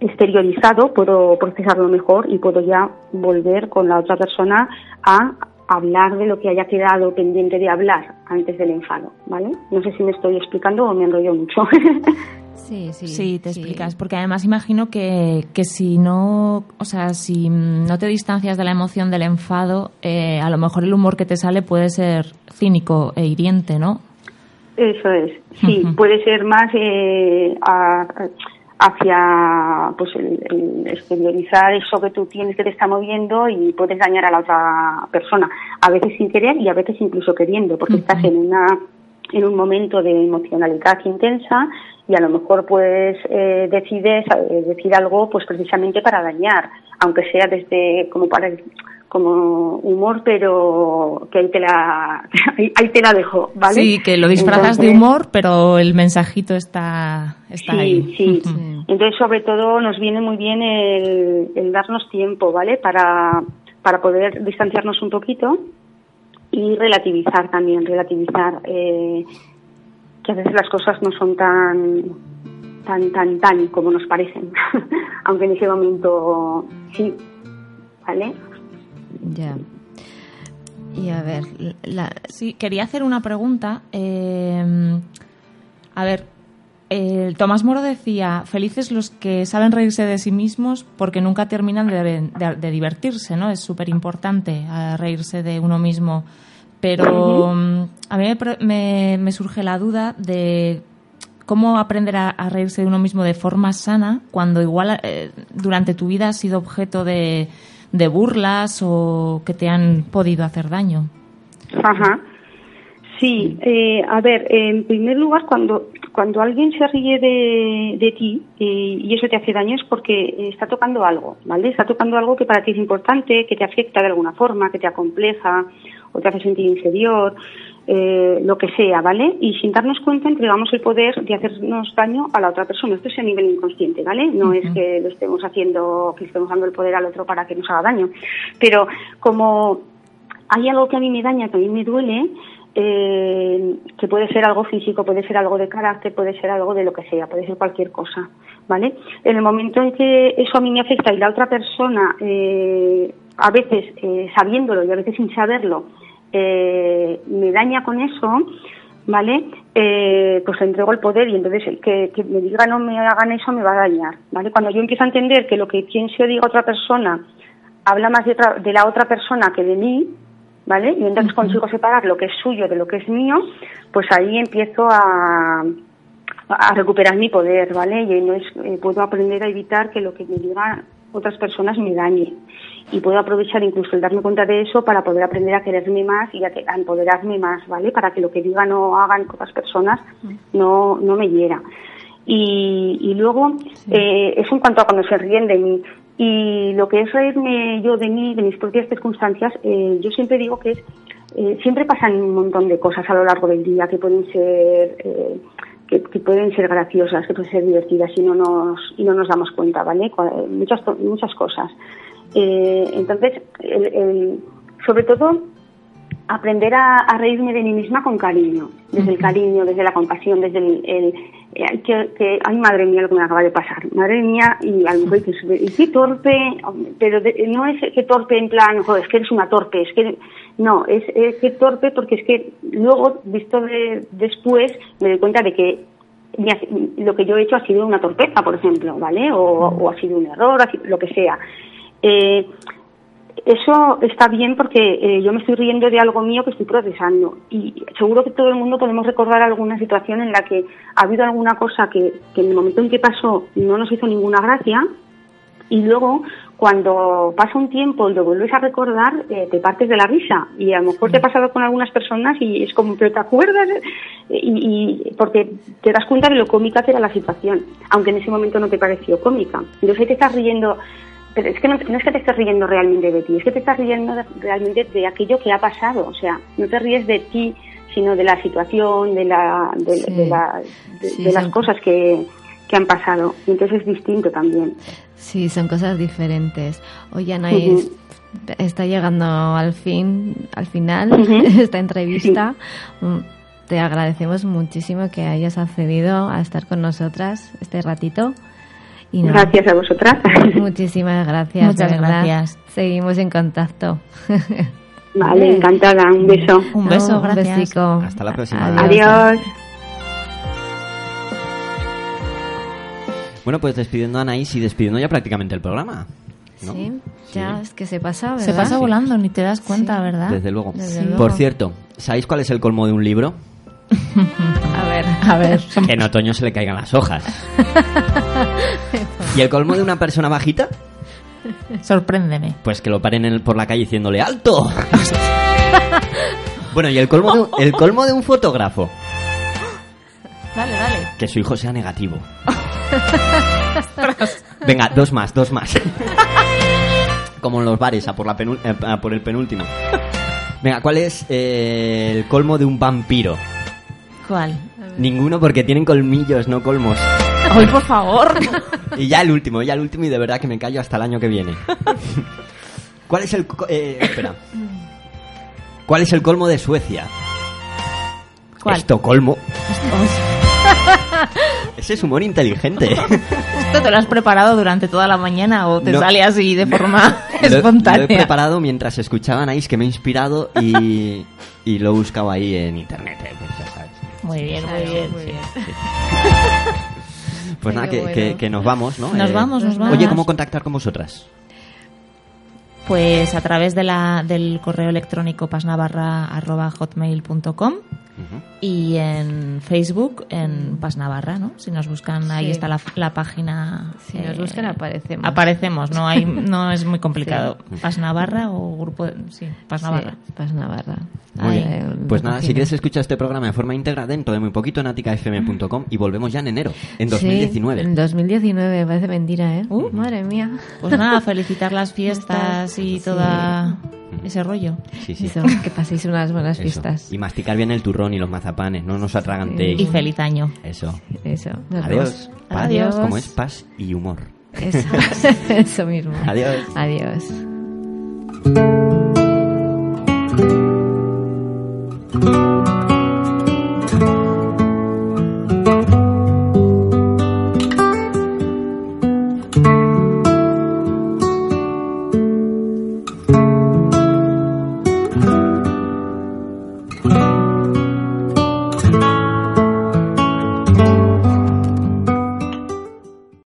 exteriorizado, puedo procesarlo mejor y puedo ya volver con la otra persona a hablar de lo que haya quedado pendiente de hablar antes del enfado, ¿vale? No sé si me estoy explicando o me enrollo mucho. Sí, sí. Sí, te explicas, porque además imagino que, que si no, o sea, si no te distancias de la emoción del enfado, eh, a lo mejor el humor que te sale puede ser cínico e hiriente, ¿no? Eso es, sí, puede ser más eh, a- hacia pues el, el exteriorizar eso que tú tienes que te está moviendo y puedes dañar a la otra persona, a veces sin querer y a veces incluso queriendo, porque estás en una en un momento de emocionalidad intensa y a lo mejor pues eh, decides eh, decir algo pues precisamente para dañar, aunque sea desde como para como humor, pero que ahí te la ahí, te la dejo, ¿vale? Sí, que lo disfrazas de humor, pero el mensajito está, está sí, ahí. Sí, Ujú. Entonces, sobre todo, nos viene muy bien el, el darnos tiempo, ¿vale? Para, para poder distanciarnos un poquito y relativizar también, relativizar eh, que a veces las cosas no son tan tan tan tan como nos parecen, aunque en ese momento sí, ¿vale? Ya. Y a ver, la, Sí, quería hacer una pregunta. eh, a ver, eh, Tomás Moro decía, felices los que saben reírse de sí mismos porque nunca terminan de, de- de divertirse, ¿no? Es súper importante reírse de uno mismo. Pero mm, a mí me, me- me surge la duda de cómo aprender a, a reírse de uno mismo de forma sana cuando igual eh, durante tu vida has sido objeto de, de burlas o que te han podido hacer daño. Ajá. Sí, eh, a ver, en primer lugar, cuando, cuando alguien se ríe de, de ti eh, y eso te hace daño es porque está tocando algo, ¿vale? Está tocando algo que para ti es importante, que te afecta de alguna forma, que te acompleja o te hace sentir inferior, eh, lo que sea, ¿vale? Y sin darnos cuenta entregamos el poder de hacernos daño a la otra persona. Esto es a nivel inconsciente, ¿vale? No es que lo estemos haciendo, que estemos dando el poder al otro para que nos haga daño. Pero como hay algo que a mí me daña, que a mí me duele, eh, que puede ser algo físico, puede ser algo de carácter, puede ser algo de lo que sea, puede ser cualquier cosa, ¿vale? En el momento en que eso a mí me afecta y la otra persona, eh, a veces eh, sabiéndolo y a veces sin saberlo, eh, me daña con eso, ¿vale? Eh, pues le entrego el poder y entonces el que, que me digan o me hagan eso me va a dañar, ¿vale? Cuando yo empiezo a entender que lo que piense o diga otra persona habla más de, otra- de la otra persona que de mí, ¿vale? Y entonces consigo separar lo que es suyo de lo que es mío, pues ahí empiezo a, a recuperar mi poder, ¿vale? Y entonces eh, puedo aprender a evitar que lo que me digan otras personas me dañe. Y puedo aprovechar incluso el darme cuenta de eso para poder aprender a quererme más y a, que- a empoderarme más, ¿vale? Para que lo que digan o hagan otras personas no, no me hiera. Y, y luego, eh, eso en cuanto a cuando se ríen de mí. Y lo que es reírme yo de mí, de mis propias circunstancias, eh, yo siempre digo que es, eh, siempre pasan un montón de cosas a lo largo del día que pueden ser, eh, que, que pueden ser graciosas, que pueden ser divertidas y no nos, y no nos damos cuenta, ¿vale? Muchas, muchas cosas. Eh, entonces, el- el- sobre todo, aprender a, a reírme de mí misma con cariño, desde el cariño, desde la compasión, desde el- eh, que, que, ay madre mía lo que me acaba de pasar, madre mía, y a lo mejor dices, "Y qué torpe, pero de- no es que torpe en plan, joder, es que eres una torpe, es que, no, es, es que torpe porque es que luego, visto de- después, me doy cuenta de que lo que yo he hecho ha sido una torpeza, por ejemplo, ¿vale? O, o ha sido un error, lo que sea. Eh, eso está bien porque eh, yo me estoy riendo de algo mío que estoy procesando y seguro que todo el mundo podemos recordar alguna situación en la que ha habido alguna cosa que, que en el momento en que pasó no nos hizo ninguna gracia y luego cuando pasa un tiempo y lo vuelves a recordar, eh, te partes de la risa. Y a lo mejor te ha pasado con algunas personas y es como, ¿pero te acuerdas? Y, y porque te das cuenta de lo cómica que era la situación, aunque en ese momento no te pareció cómica. Entonces ahí te estás riendo, pero es que no, no es que te estés riendo realmente de ti, es que te estás riendo de- realmente de aquello que ha pasado. O sea, no te ríes de ti, sino de la situación, de, la, de, Sí. de la- de- Sí, de las son- cosas que, que han pasado. Y entonces es distinto también. Sí, son cosas diferentes. Oye, Anaís, Ujú. está llegando al fin, al final Ujú. esta entrevista. Mm, Te agradecemos muchísimo que hayas accedido a estar con nosotras este ratito. Y Gracias a vosotras. Muchísimas gracias. Muchas de verdad. gracias. Seguimos en contacto. Vale, encantada. Un beso. Un beso, gracias. besico. Hasta la próxima. Adiós. Bueno, pues despidiendo a Anaís y despidiendo ya prácticamente el programa. ¿no? Sí, ya es que se pasa, ¿verdad? Se pasa Sí. volando, ni te das cuenta, ¿verdad? Desde luego. Desde Sí. luego. Por cierto, ¿sabéis cuál es el colmo de un libro? A ver, A ver, Que en otoño se le caigan las hojas. ¿Y el colmo de una persona bajita? sorpréndeme. Pues que lo paren en el- por la calle diciéndole ¡Alto! bueno, y el colmo, de, un- el colmo de un fotógrafo. Dale, dale. Que su hijo sea negativo. Venga, dos más, dos más. Como en los bares, a por, la penul- eh, a por el penúltimo. Venga, ¿cuál es eh, el colmo de un vampiro? ¿Cuál? Ninguno porque tienen colmillos, no colmos. Hoy, por favor. Y ya el último, ya el último y de verdad que me callo hasta el año que viene. ¿Cuál es el... co- eh, espera. ¿Cuál es el colmo de Suecia? ¿Cuál? Estocolmo. Ese es humor inteligente. ¿Esto te lo has preparado durante toda la mañana o te No. sale así de forma Lo Lo, he espontánea? preparado mientras escuchaban ahí, que me he inspirado y, y lo he buscado ahí en internet. eh. Muy bien, muy bien. muy bien. Pues nada, que, bueno. que- que nos vamos, ¿no? Nos vamos, nos vamos. Oye, ¿cómo contactar con vosotras? Pues a través de la, del correo electrónico pasnavarra.hotmail.com y en Facebook en Pasnavarra, ¿no? Si nos buscan, ahí Sí. está la, la página. Si nos buscan, aparecemos. Aparecemos, no hay, no es muy complicado. Pasnavarra o grupo, de- sí, Pasnavarra. Sí, Paz Navarra. Muy Ahí, bien. eh, Pues nada, si quieres escuchar este programa de forma íntegra dentro de muy poquito en aticafm.com y volvemos ya en enero, en 2019. Sí, en 2019, parece mentira, ¿eh? Uh. Madre mía. Pues nada, felicitar las fiestas y toda ese rollo. Sí, sí. Eso, que paséis unas buenas Eso. fiestas. Y masticar bien el turrón y los mazapanes, no nos atragantéis. Y feliz año. Eso. Eso. nos Adiós. vemos. Paz, Adiós. Como es paz y humor. Eso, eso mismo. Adiós. Adiós.